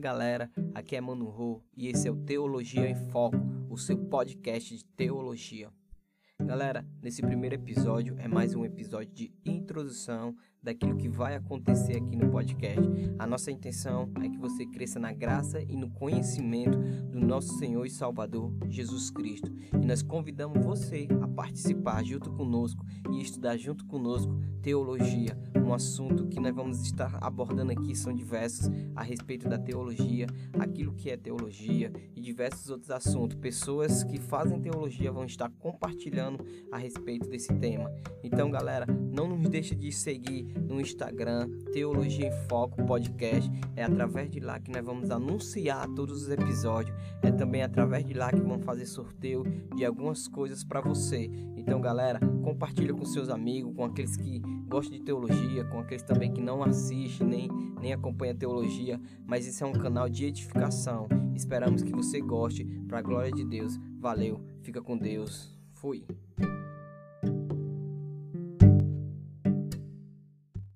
galera, aqui é Mano Rô e esse é o Teologia em Foco, o seu podcast de teologia. Galera, nesse primeiro episódio é mais um episódio de introdução daquilo que vai acontecer aqui no podcast. A nossa intenção é que você cresça na graça e no conhecimento do nosso Senhor e Salvador Jesus Cristo. E nós convidamos você a participar junto conosco e estudar junto conosco teologia, um assunto que nós vamos estar abordando aqui são diversos a respeito da teologia, aquilo que é teologia e diversos outros assuntos. Pessoas que fazem teologia vão estar compartilhando a respeito desse tema. Então, galera, não nos deixe de seguir no Instagram Teologia em Foco Podcast. É através de lá que nós vamos anunciar todos os episódios. É também através de lá que vamos fazer sorteio de algumas coisas para você. Então, galera, compartilha com seus amigos, com aqueles que gostam de teologia, com aqueles também que não assistem nem, nem acompanham teologia, mas isso é um canal de edificação. Esperamos que você goste, para a glória de Deus. Valeu, fica com Deus. Fui.